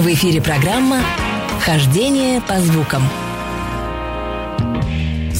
В эфире программа «Хождение по звукам».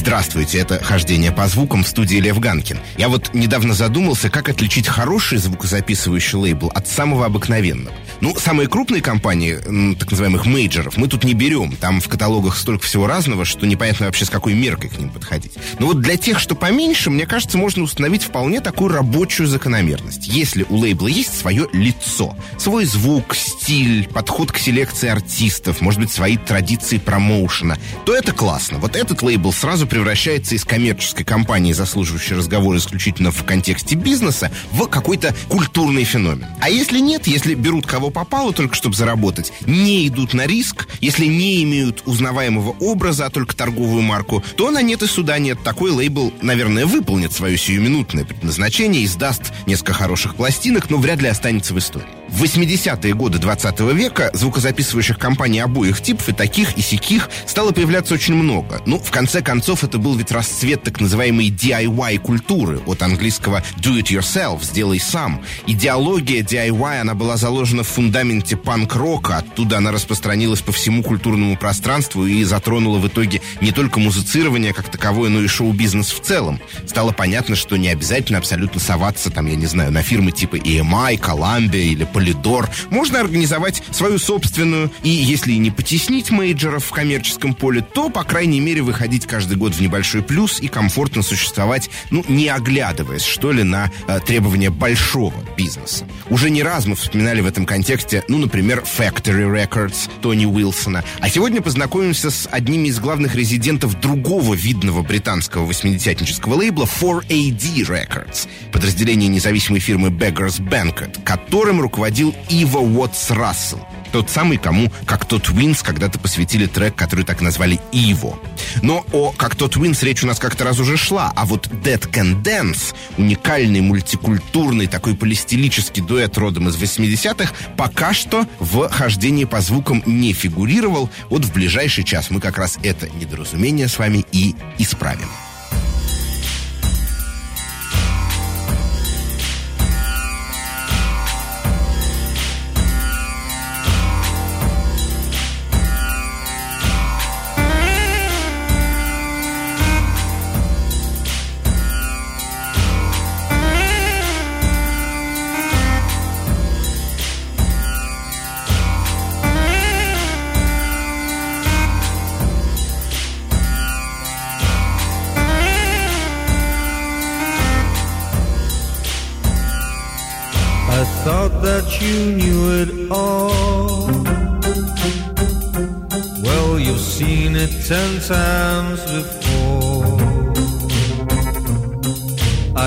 Здравствуйте, это «Хождение по звукам» в студии Лев Ганкин. Я вот недавно задумался, как отличить хороший звукозаписывающий лейбл от самого обыкновенного. Ну, самые крупные компании, так называемых мейджеров, мы тут не берем. Там в каталогах столько всего разного, что непонятно вообще с какой меркой к ним подходить. Но вот для тех, что поменьше, мне кажется, можно установить вполне такую рабочую закономерность. Если у лейбла есть свое лицо, свой звук, стиль, подход к селекции артистов, может быть, свои традиции промоушена, то это классно. Вот этот лейбл сразу превращается из коммерческой компании, заслуживающей разговор исключительно в контексте бизнеса, в какой-то культурный феномен. А если нет, если берут кого попало, только чтобы заработать, не идут на риск, если не имеют узнаваемого образа, а только торговую марку, то на нет и суда нет. Такой лейбл, наверное, выполнит свое сиюминутное предназначение, издаст несколько хороших пластинок, но вряд ли останется в истории. В 80-е годы 20 века звукозаписывающих компаний обоих типов и таких, и сяких стало появляться очень много. Ну, в конце концов, это был ведь расцвет так называемой DIY-культуры, от английского do it yourself, сделай сам. Идеология DIY, она была заложена в фундаменте панк-рока, оттуда она распространилась по всему культурному пространству и затронула в итоге не только музицирование как таковое, но и шоу-бизнес в целом. Стало понятно, что не обязательно абсолютно соваться, там, я не знаю, на фирмы типа EMI, Columbia или Полидор. Можно организовать свою собственную, и если не потеснить мейджеров в коммерческом поле, то, по крайней мере, выходить каждый год в небольшой плюс и комфортно существовать, ну, не оглядываясь, что ли, на э, требования большого бизнеса. Уже не раз мы вспоминали в этом контексте, ну, например, Factory Records Тони Уилсона. А сегодня познакомимся с одними из главных резидентов другого видного британского восьмидесятнического лейбла 4AD Records, подразделение независимой фирмы Beggars Banquet, которым руководит руководил Ива Уотс Рассел. Тот самый, кому «Как тот Винс» когда-то посвятили трек, который так назвали «Иво». Но о «Как тот Винс» речь у нас как-то раз уже шла, а вот «Dead Can Dance» уникальный, мультикультурный, такой полистилический дуэт родом из 80-х, пока что в хождении по звукам не фигурировал. Вот в ближайший час мы как раз это недоразумение с вами и исправим. All. Well, you've seen it ten times before.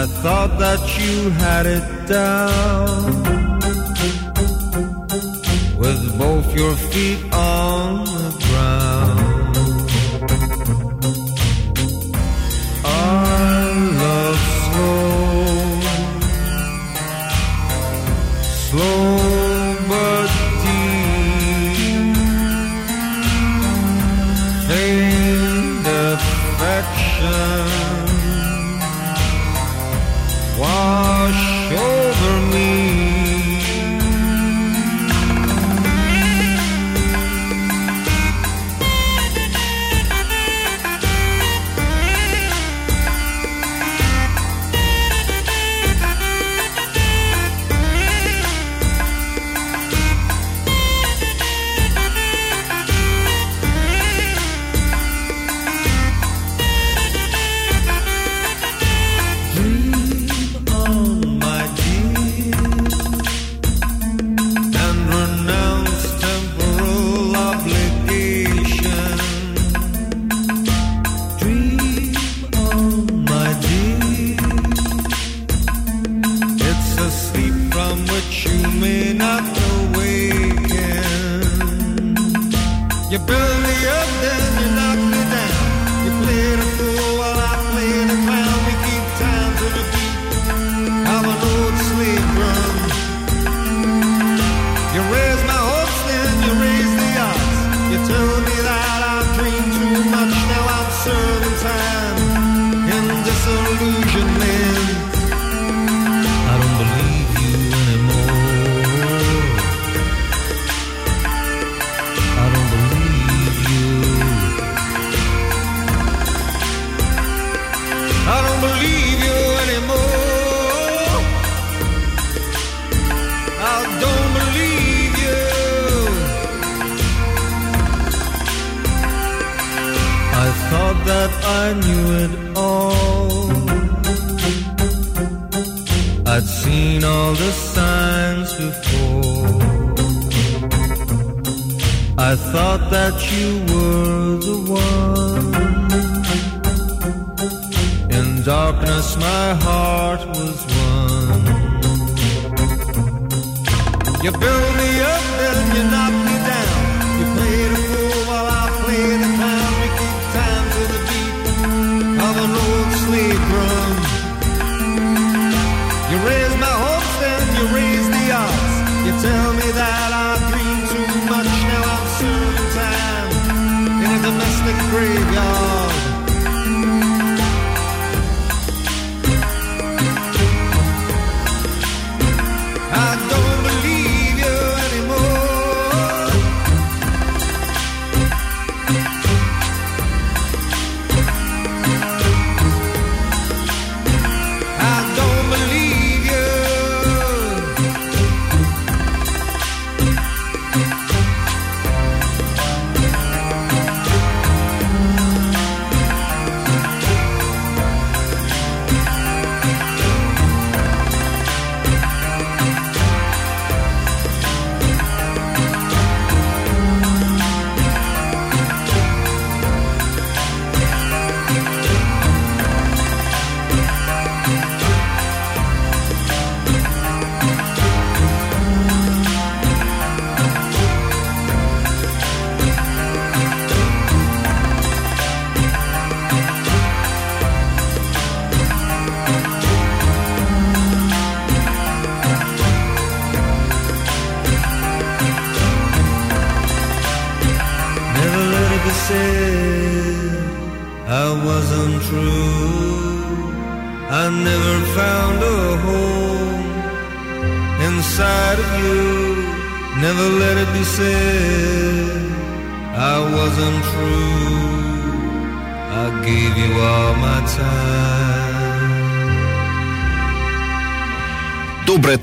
I thought that you had it down with both your feet on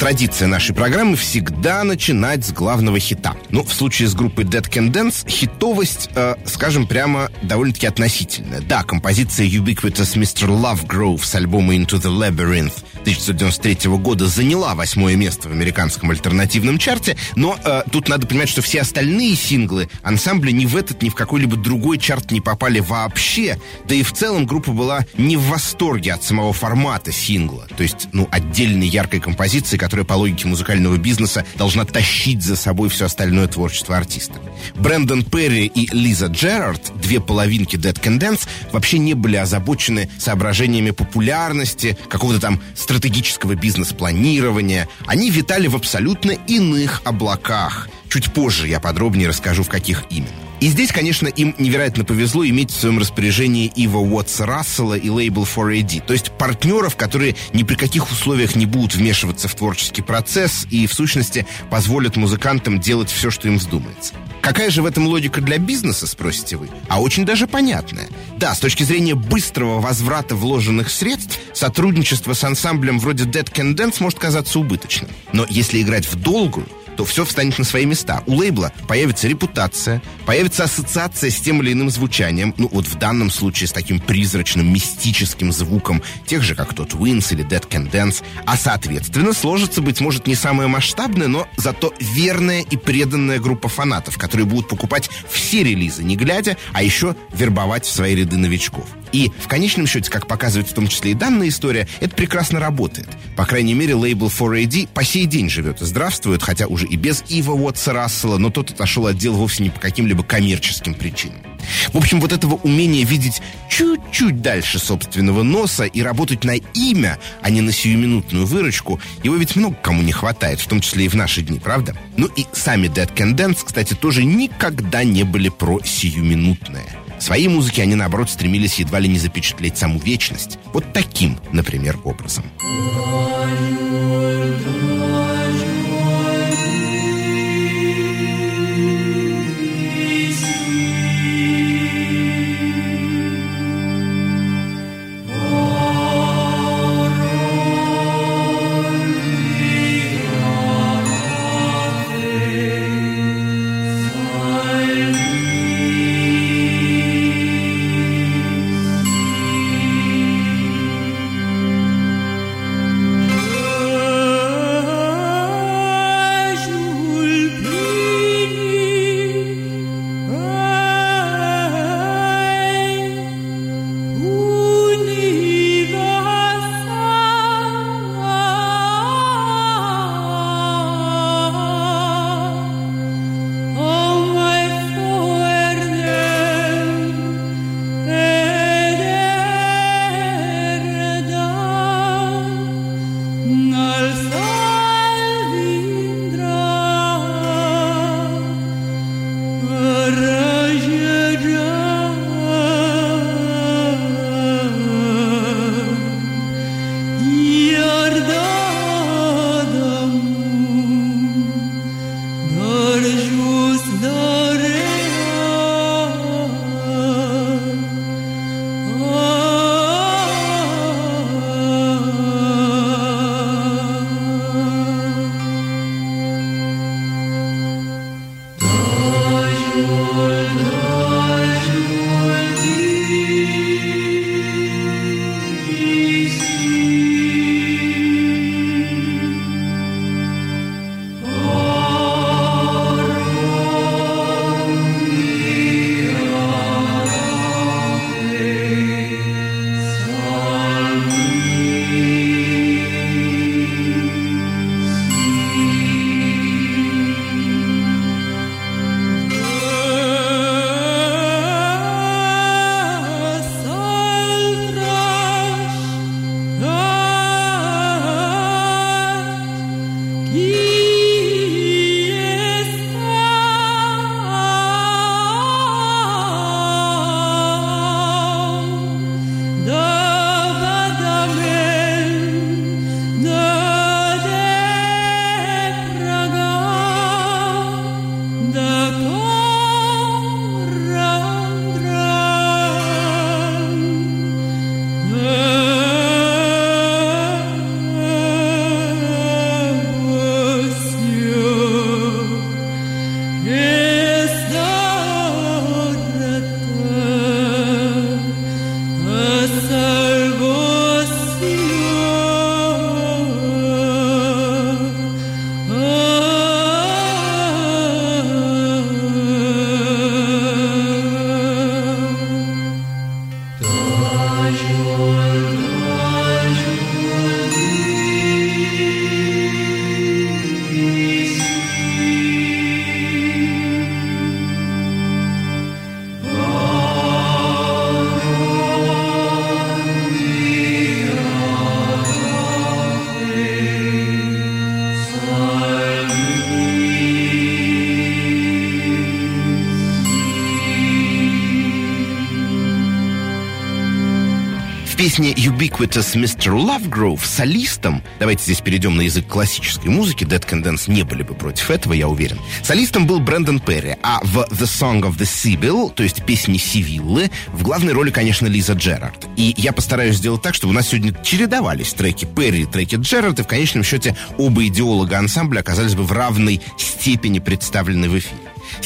традиция нашей программы всегда начинать с главного хита. Ну, в случае с группой Dead Can Dance хитовость, э, скажем прямо, довольно-таки относительная. Да, композиция Ubiquitous Mr. Lovegrove с альбома Into the Labyrinth 1993 года заняла восьмое место в американском альтернативном чарте, но э, тут надо понимать, что все остальные синглы ансамбля ни в этот, ни в какой-либо другой чарт не попали вообще, да и в целом группа была не в восторге от самого формата сингла, то есть, ну, отдельной яркой композиции, которая по логике музыкального бизнеса должна тащить за собой все остальное творчество артиста. Брэндон Перри и Лиза Джерард, две половинки Dead Can Dance, вообще не были озабочены соображениями популярности, какого-то там стратегического бизнес-планирования. Они витали в абсолютно иных облаках. Чуть позже я подробнее расскажу, в каких именно. И здесь, конечно, им невероятно повезло иметь в своем распоряжении Ива Уотса Рассела и лейбл 4AD. То есть партнеров, которые ни при каких условиях не будут вмешиваться в творческий процесс и, в сущности, позволят музыкантам делать все, что им вздумается. Какая же в этом логика для бизнеса, спросите вы? А очень даже понятная. Да, с точки зрения быстрого возврата вложенных средств, сотрудничество с ансамблем вроде Dead Can Dance может казаться убыточным. Но если играть в долгую, то все встанет на свои места. У лейбла появится репутация, появится ассоциация с тем или иным звучанием, ну вот в данном случае с таким призрачным, мистическим звуком, тех же, как тот Wins или Dead Can Dance, а соответственно сложится, быть может, не самая масштабная, но зато верная и преданная группа фанатов, которые будут покупать все релизы, не глядя, а еще вербовать в свои ряды новичков. И в конечном счете, как показывает в том числе и данная история, это прекрасно работает. По крайней мере, лейбл 4AD по сей день живет и здравствует, хотя уже и без Ива Уотса Рассела, но тот отошел от дел вовсе не по каким-либо коммерческим причинам. В общем, вот этого умения видеть чуть-чуть дальше собственного носа и работать на имя, а не на сиюминутную выручку, его ведь много кому не хватает, в том числе и в наши дни, правда? Ну и сами Dead Can Dance, кстати, тоже никогда не были про сиюминутное. В своей музыке они, наоборот, стремились едва ли не запечатлеть саму вечность. Вот таким, например, образом. песне al sol. The Ubiquitous Mr. Lovegrove солистом, давайте здесь перейдем на язык классической музыки, Dead Can Dance не были бы против этого, я уверен. Солистом был Брэндон Перри, а в The Song of the Sibyl, то есть песни Сивиллы, в главной роли, конечно, Лиза Джерард. И я постараюсь сделать так, чтобы у нас сегодня чередовались треки Перри треки Джерард, и в конечном счете оба идеолога ансамбля оказались бы в равной степени представлены в эфире.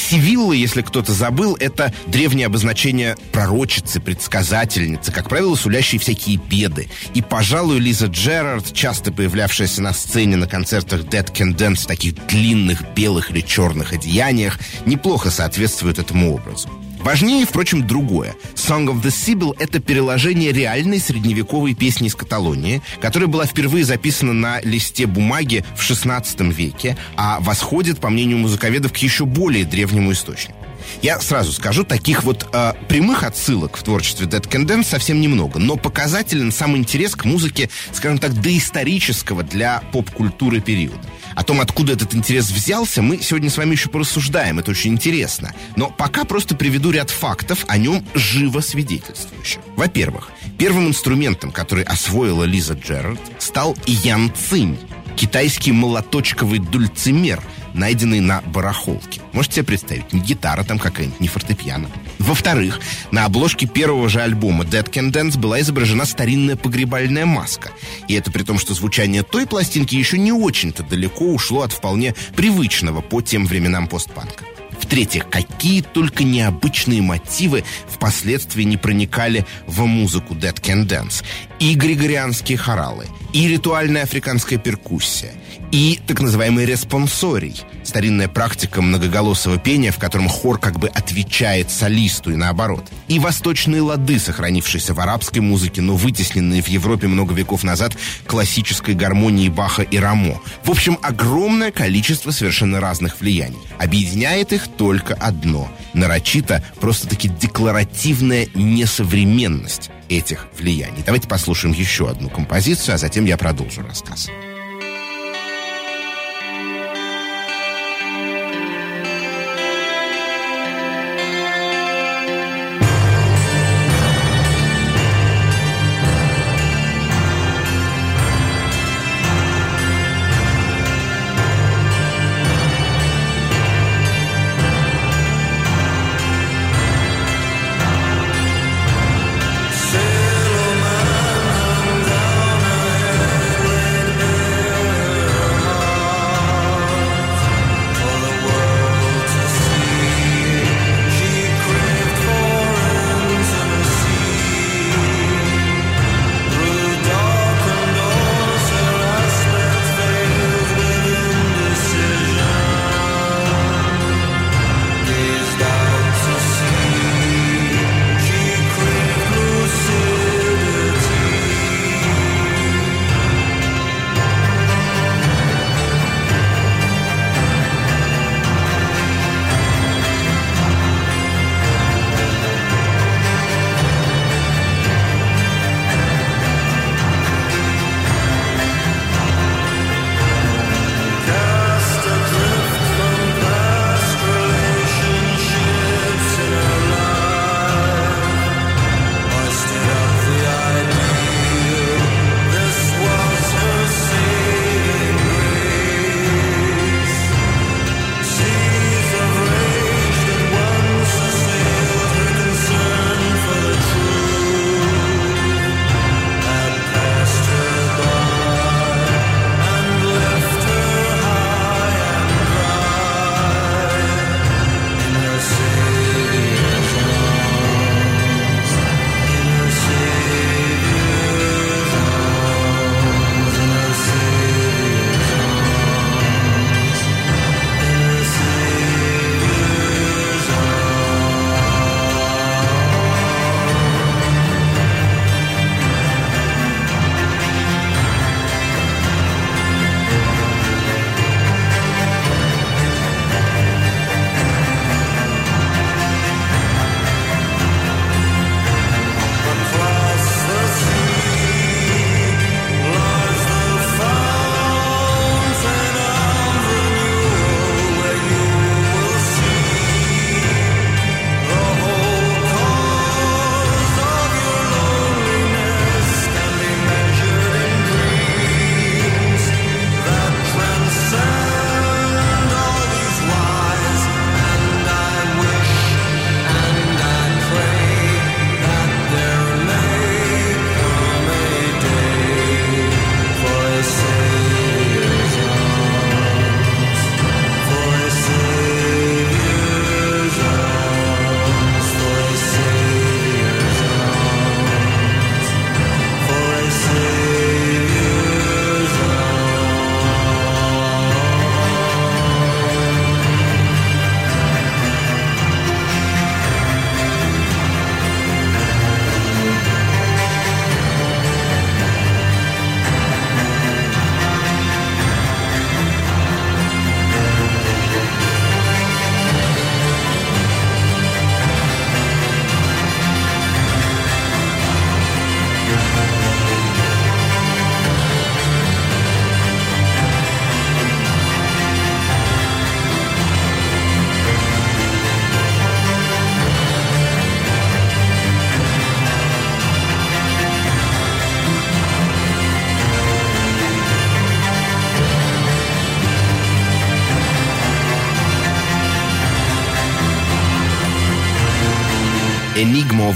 Сивилла, если кто-то забыл, это древнее обозначение пророчицы, предсказательницы, как правило, сулящие всякие беды. И, пожалуй, Лиза Джерард, часто появлявшаяся на сцене на концертах Dead Can Dance в таких длинных белых или черных одеяниях, неплохо соответствует этому образу. Важнее, впрочем, другое. «Song of the Sibyl» — это переложение реальной средневековой песни из Каталонии, которая была впервые записана на листе бумаги в XVI веке, а восходит, по мнению музыковедов, к еще более древнему источнику. Я сразу скажу, таких вот э, прямых отсылок в творчестве Dead Can Dance совсем немного, но показателен сам интерес к музыке, скажем так, доисторического для поп-культуры периода. О том, откуда этот интерес взялся, мы сегодня с вами еще порассуждаем, это очень интересно. Но пока просто приведу ряд фактов о нем живо свидетельствующих. Во-первых, первым инструментом, который освоила Лиза Джерард, стал Ян Цинь, китайский молоточковый дульцимер – найденный на барахолке. Можете себе представить, не гитара там какая-нибудь, не фортепиано. Во-вторых, на обложке первого же альбома Dead Can Dance была изображена старинная погребальная маска. И это при том, что звучание той пластинки еще не очень-то далеко ушло от вполне привычного по тем временам постпанка. В-третьих, какие только необычные мотивы впоследствии не проникали в музыку Dead Can Dance. И григорианские хоралы, и ритуальная африканская перкуссия, и так называемый респонсорий, старинная практика многоголосого пения, в котором хор как бы отвечает солисту и наоборот, и восточные лады, сохранившиеся в арабской музыке, но вытесненные в Европе много веков назад классической гармонии Баха и Рамо. В общем, огромное количество совершенно разных влияний. Объединяет их только одно – нарочито, просто-таки декларативная несовременность этих влияний. Давайте послушаем еще одну композицию, а затем я продолжу рассказ.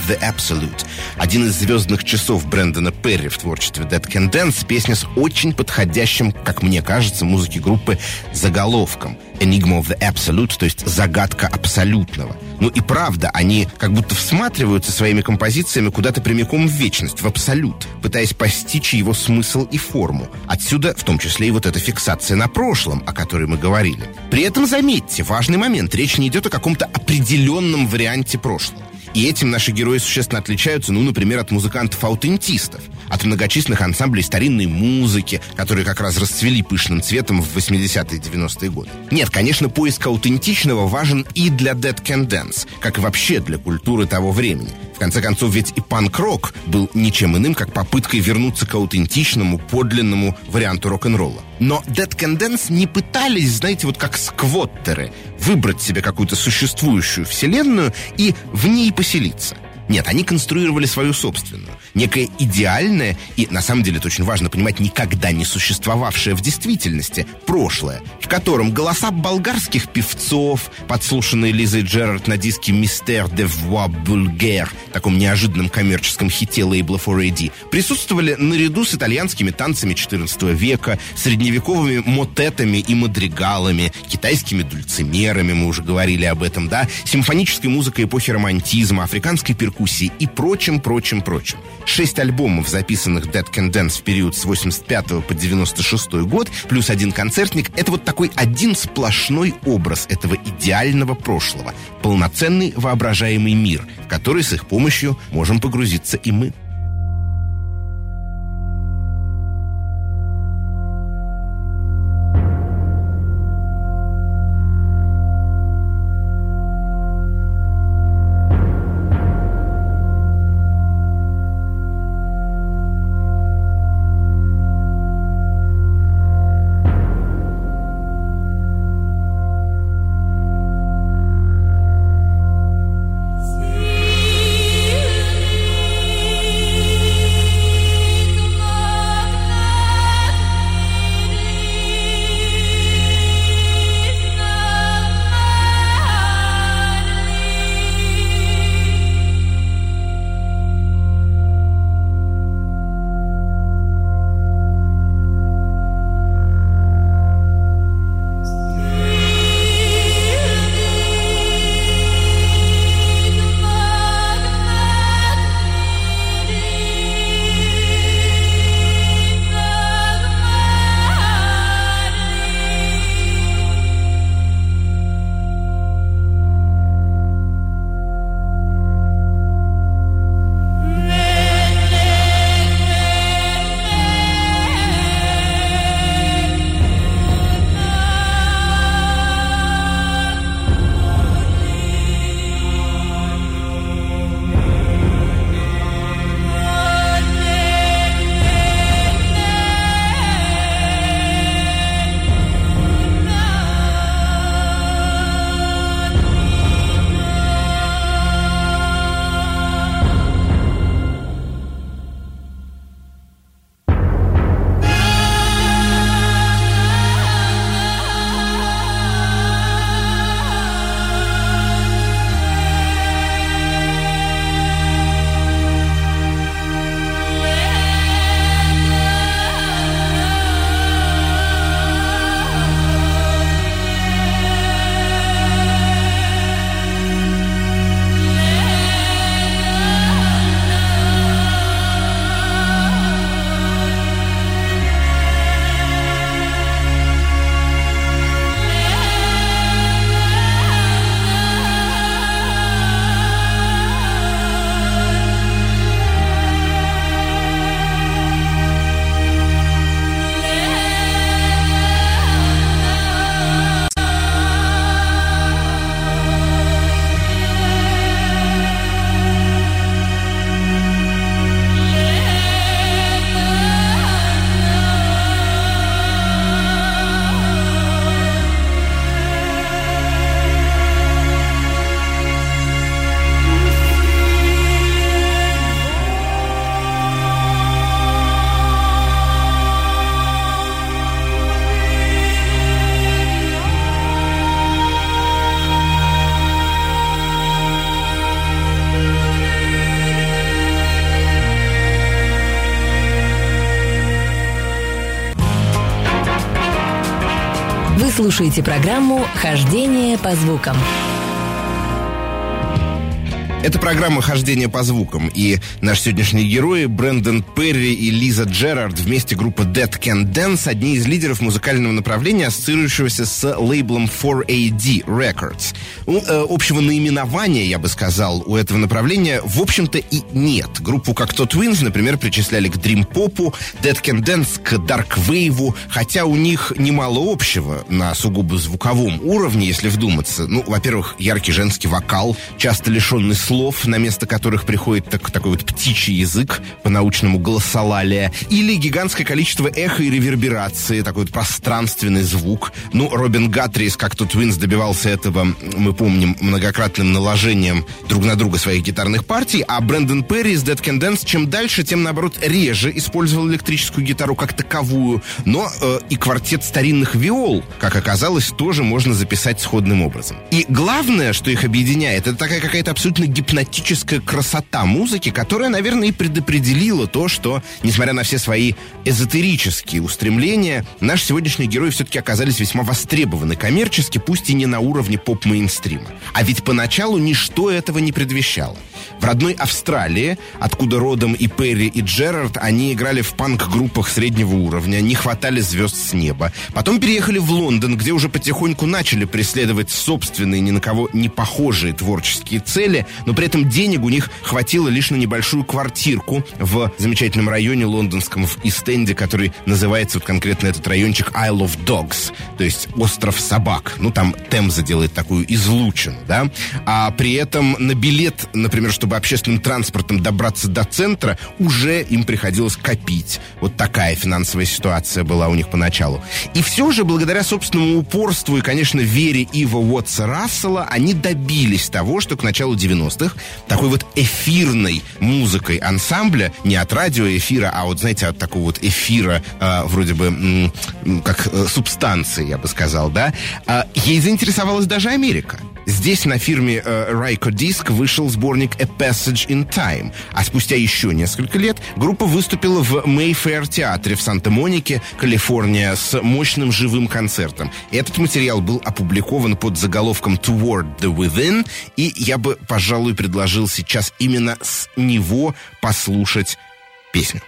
The Absolute. Один из звездных часов Брэндона Перри в творчестве Dead Can Dance. Песня с очень подходящим, как мне кажется, музыки группы заголовком. Enigma of the Absolute, то есть загадка абсолютного. Ну и правда, они как будто всматриваются своими композициями куда-то прямиком в вечность, в абсолют, пытаясь постичь его смысл и форму. Отсюда, в том числе, и вот эта фиксация на прошлом, о которой мы говорили. При этом, заметьте, важный момент, речь не идет о каком-то определенном варианте прошлого. И этим наши герои существенно отличаются, ну, например, от музыкантов-аутентистов, от многочисленных ансамблей старинной музыки, которые как раз расцвели пышным цветом в 80-е и 90-е годы. Нет, конечно, поиск аутентичного важен и для Dead Can Dance, как и вообще для культуры того времени. В конце концов, ведь и панк-рок был ничем иным, как попыткой вернуться к аутентичному, подлинному варианту рок-н-ролла. Но Dead Can Dance не пытались, знаете, вот как сквоттеры, выбрать себе какую-то существующую вселенную и в ней поселиться. Нет, они конструировали свою собственную. Некое идеальное и, на самом деле, это очень важно понимать, никогда не существовавшее в действительности прошлое, в котором голоса болгарских певцов, подслушанные Лизой Джерард на диске «Мистер де Voix Bulgaire», таком неожиданном коммерческом хите лейбла 4AD, присутствовали наряду с итальянскими танцами XIV века, средневековыми мотетами и мадригалами, китайскими дульцимерами, мы уже говорили об этом, да, симфонической музыкой эпохи романтизма, африканской перкуссии и прочим, прочим, прочим. Шесть альбомов, записанных Dead Can Dance в период с 85 по 96 год, плюс один концертник, это вот такой один сплошной образ этого идеального прошлого. Полноценный воображаемый мир, в который с их помощью можем погрузиться и мы. Слушаете программу «Хождение по звукам». Это программа «Хождение по звукам», и наши сегодняшние герои Брэндон Перри и Лиза Джерард вместе группа Dead Can Dance, одни из лидеров музыкального направления, ассоциирующегося с лейблом 4AD Records. Ну, э, общего наименования, я бы сказал, у этого направления, в общем-то, и нет. Группу как то Twins, например, причисляли к дрим-попу, Dead Can Dance к дарк-вейву, хотя у них немало общего на сугубо звуковом уровне, если вдуматься. Ну, во-первых, яркий женский вокал, часто лишенный слов, на место которых приходит так, такой вот птичий язык, по-научному голосолалия, или гигантское количество эхо и реверберации, такой вот пространственный звук. Ну, Робин Гаттрис, как тут Твинс добивался этого, мы помним, многократным наложением друг на друга своих гитарных партий, а Брэндон Перри из Dead Can Dance чем дальше, тем, наоборот, реже использовал электрическую гитару как таковую, но э, и квартет старинных виол, как оказалось, тоже можно записать сходным образом. И главное, что их объединяет, это такая какая-то абсолютно гипнотическая красота музыки, которая, наверное, и предопределила то, что, несмотря на все свои эзотерические устремления, наши сегодняшние герои все-таки оказались весьма востребованы коммерчески, пусть и не на уровне поп-мейнстрима. А ведь поначалу ничто этого не предвещало. В родной Австралии, откуда родом и Перри, и Джерард, они играли в панк-группах среднего уровня, не хватали звезд с неба. Потом переехали в Лондон, где уже потихоньку начали преследовать собственные, ни на кого не похожие творческие цели, но при этом денег у них хватило лишь на небольшую квартирку в замечательном районе лондонском в Истенде, который называется вот конкретно этот райончик Isle of Dogs, то есть остров собак. Ну, там Темза делает такую излучину, да? А при этом на билет, например, чтобы общественным транспортом добраться до центра, уже им приходилось копить. Вот такая финансовая ситуация была у них поначалу. И все же, благодаря собственному упорству и, конечно, вере Ива Уотса Рассела, они добились того, что к началу 90-х такой вот эфирной музыкой ансамбля, не от радиоэфира, а вот, знаете, от такого вот эфира, э, вроде бы, м, как э, субстанции, я бы сказал, да, э, ей заинтересовалась даже Америка. Здесь на фирме э, Ryko Disc вышел сборник A Passage in Time, а спустя еще несколько лет группа выступила в Mayfair театре в Санта-Монике, Калифорния, с мощным живым концертом. Этот материал был опубликован под заголовком Toward the Within, и я бы, пожалуй, предложил сейчас именно с него послушать песню.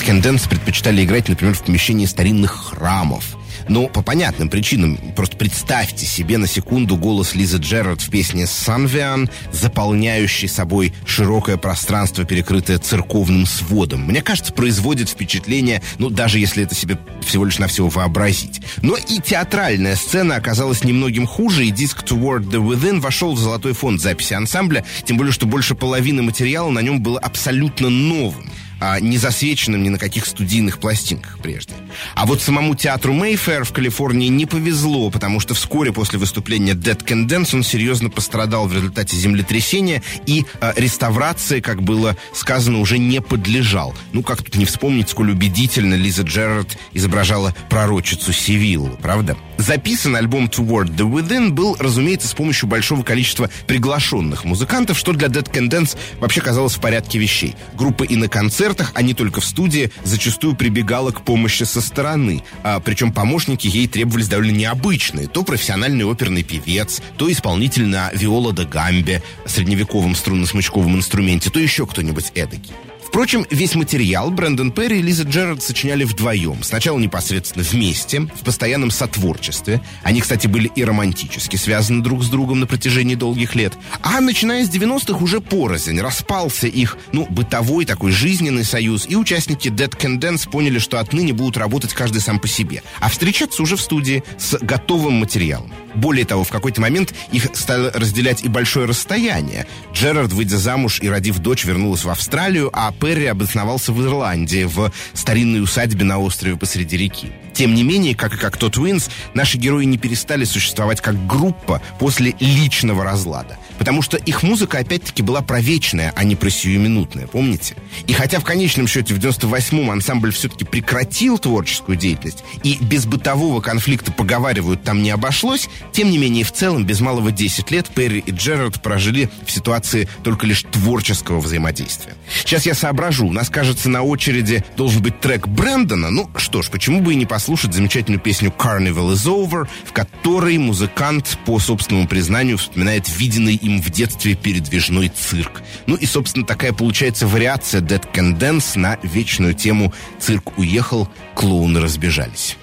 Can Dance предпочитали играть, например, в помещении старинных храмов. Но по понятным причинам, просто представьте себе на секунду голос Лизы Джерард в песне «Санвиан», заполняющий собой широкое пространство, перекрытое церковным сводом. Мне кажется, производит впечатление, ну, даже если это себе всего лишь на всего вообразить. Но и театральная сцена оказалась немногим хуже, и диск «Toward the Within» вошел в золотой фонд записи ансамбля, тем более, что больше половины материала на нем было абсолютно новым а, не засвеченным ни на каких студийных пластинках прежде. А вот самому театру Мейфер в Калифорнии не повезло, потому что вскоре после выступления Dead Can Dance он серьезно пострадал в результате землетрясения и а, реставрации, как было сказано, уже не подлежал. Ну, как тут не вспомнить, сколь убедительно Лиза Джерард изображала пророчицу Севиллу, правда? Записан альбом Toward the Within был, разумеется, с помощью большого количества приглашенных музыкантов, что для Dead Can Dance вообще казалось в порядке вещей. Группа и на концертах, а не только в студии, зачастую прибегала к помощи со стороны. А, причем помощники ей требовались довольно необычные. То профессиональный оперный певец, то исполнитель на виола да гамбе, средневековом струнно-смычковом инструменте, то еще кто-нибудь эдакий. Впрочем, весь материал Брэндон Перри и Лиза Джерард сочиняли вдвоем. Сначала непосредственно вместе, в постоянном сотворчестве. Они, кстати, были и романтически связаны друг с другом на протяжении долгих лет. А начиная с 90-х уже порознь. Распался их, ну, бытовой такой жизненный союз. И участники Dead Can Dance поняли, что отныне будут работать каждый сам по себе. А встречаться уже в студии с готовым материалом. Более того, в какой-то момент их стало разделять и большое расстояние. Джерард, выйдя замуж и родив дочь, вернулась в Австралию, а Перри обосновался в Ирландии, в старинной усадьбе на острове посреди реки. Тем не менее, как и Cocteau Twins, наши герои не перестали существовать как группа после личного разлада. Потому что их музыка, опять-таки, была про вечное, а не про сиюминутная, помните? И хотя в конечном счете в 98-м ансамбль все-таки прекратил творческую деятельность, и без бытового конфликта поговаривают там не обошлось, тем не менее, в целом, без малого 10 лет Перри и Джерард прожили в ситуации только лишь творческого взаимодействия. Сейчас я соображу, у нас, кажется, на очереди должен быть трек Брэндона. Ну что ж, почему бы и не послушать замечательную песню «Carnival is over», в которой музыкант, по собственному признанию, вспоминает виденный им в детстве передвижной цирк. Ну и, собственно, такая получается вариация Dead Can Dance на вечную тему «Цирк уехал, клоуны разбежались».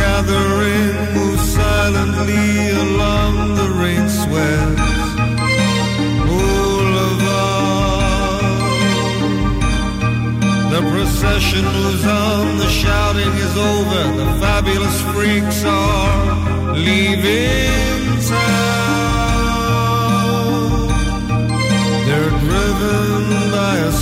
Gathering move silently along the rain boulevard. The procession moves on, the shouting is over, the fabulous freaks are leaving town. They're driven by a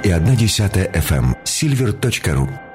100 ровно и 1 десятая FM. Silver.ru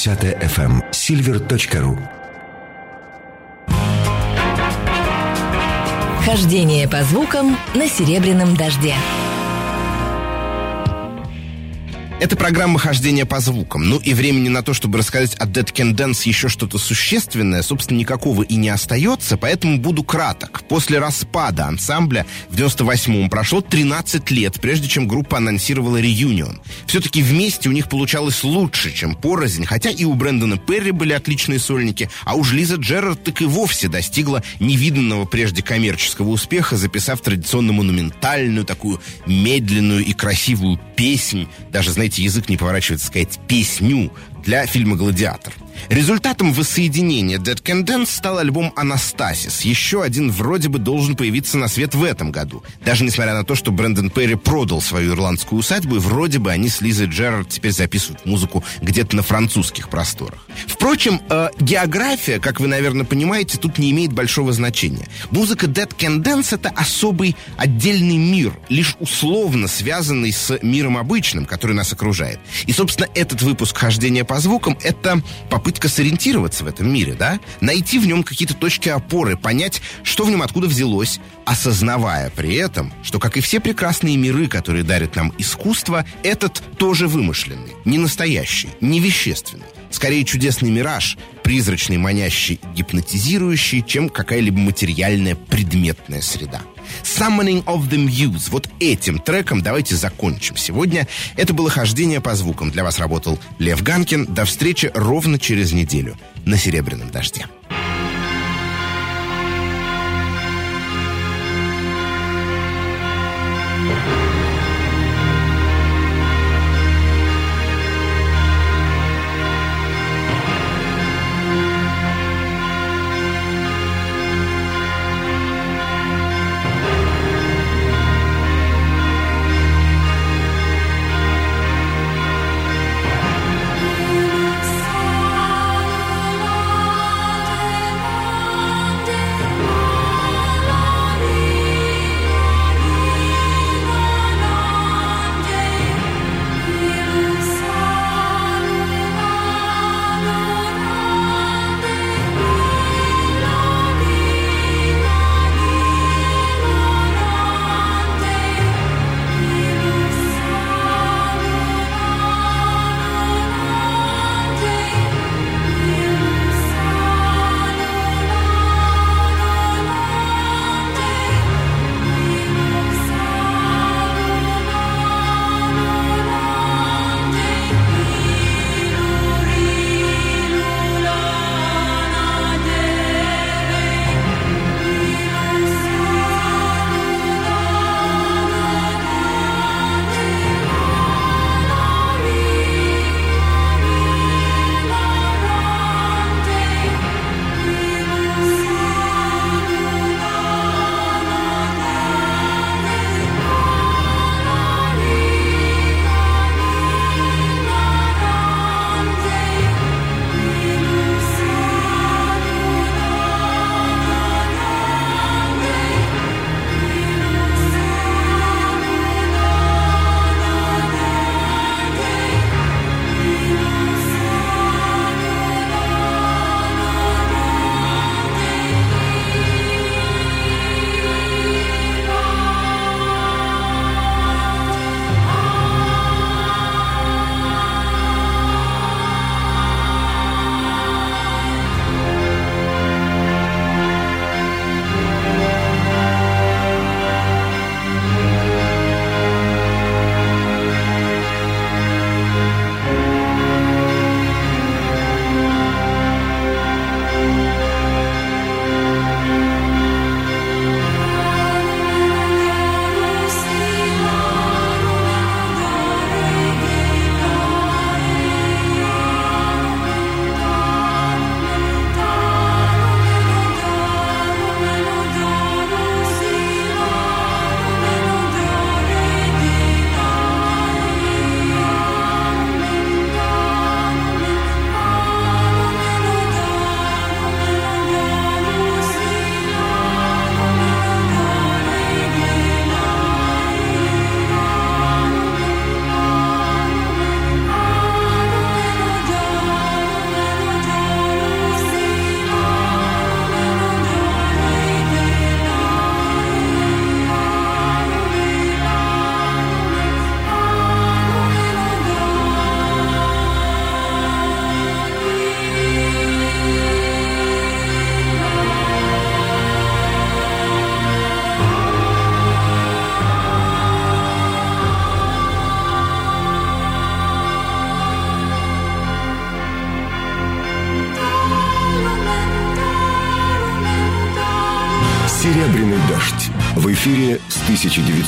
150 FM silver.ru Хождение по звукам на серебряном дожде. Это программа хождения по звукам. Ну и времени на то, чтобы рассказать о Dead Can Dance еще что-то существенное, собственно, никакого и не остается, поэтому буду краток. После распада ансамбля в 98-м прошло 13 лет, прежде чем группа анонсировала реюнион. Все-таки вместе у них получалось лучше, чем порознь, хотя и у Брэндона Перри были отличные сольники, а уж Лиза Джерард так и вовсе достигла невиданного прежде коммерческого успеха, записав традиционно монументальную, такую медленную и красивую песнь, даже, знаете, знаете, язык не поворачивается сказать песню для фильма «Гладиатор». Результатом воссоединения Dead Can Dance стал альбом «Анастасис». Еще один вроде бы должен появиться на свет в этом году. Даже несмотря на то, что Брэндон Перри продал свою ирландскую усадьбу, и вроде бы они с Лизой Джерард теперь записывают музыку где-то на французских просторах. Впрочем, э, география, как вы, наверное, понимаете, тут не имеет большого значения. Музыка Dead Can Dance — это особый отдельный мир, лишь условно связанный с миром обычным, который нас окружает. И, собственно, этот выпуск «Хождения по звукам» — это попытка сориентироваться в этом мире, да? Найти в нем какие-то точки опоры, понять, что в нем откуда взялось, осознавая при этом, что, как и все прекрасные миры, которые дарят нам искусство, этот тоже вымышленный, не настоящий, не вещественный. Скорее чудесный мираж, призрачный, манящий, гипнотизирующий, чем какая-либо материальная предметная среда. Summoning of the Muse. Вот этим треком давайте закончим сегодня. Это было хождение по звукам. Для вас работал Лев Ганкин. До встречи ровно через неделю на «Серебряном дожде».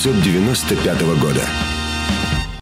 1995 года.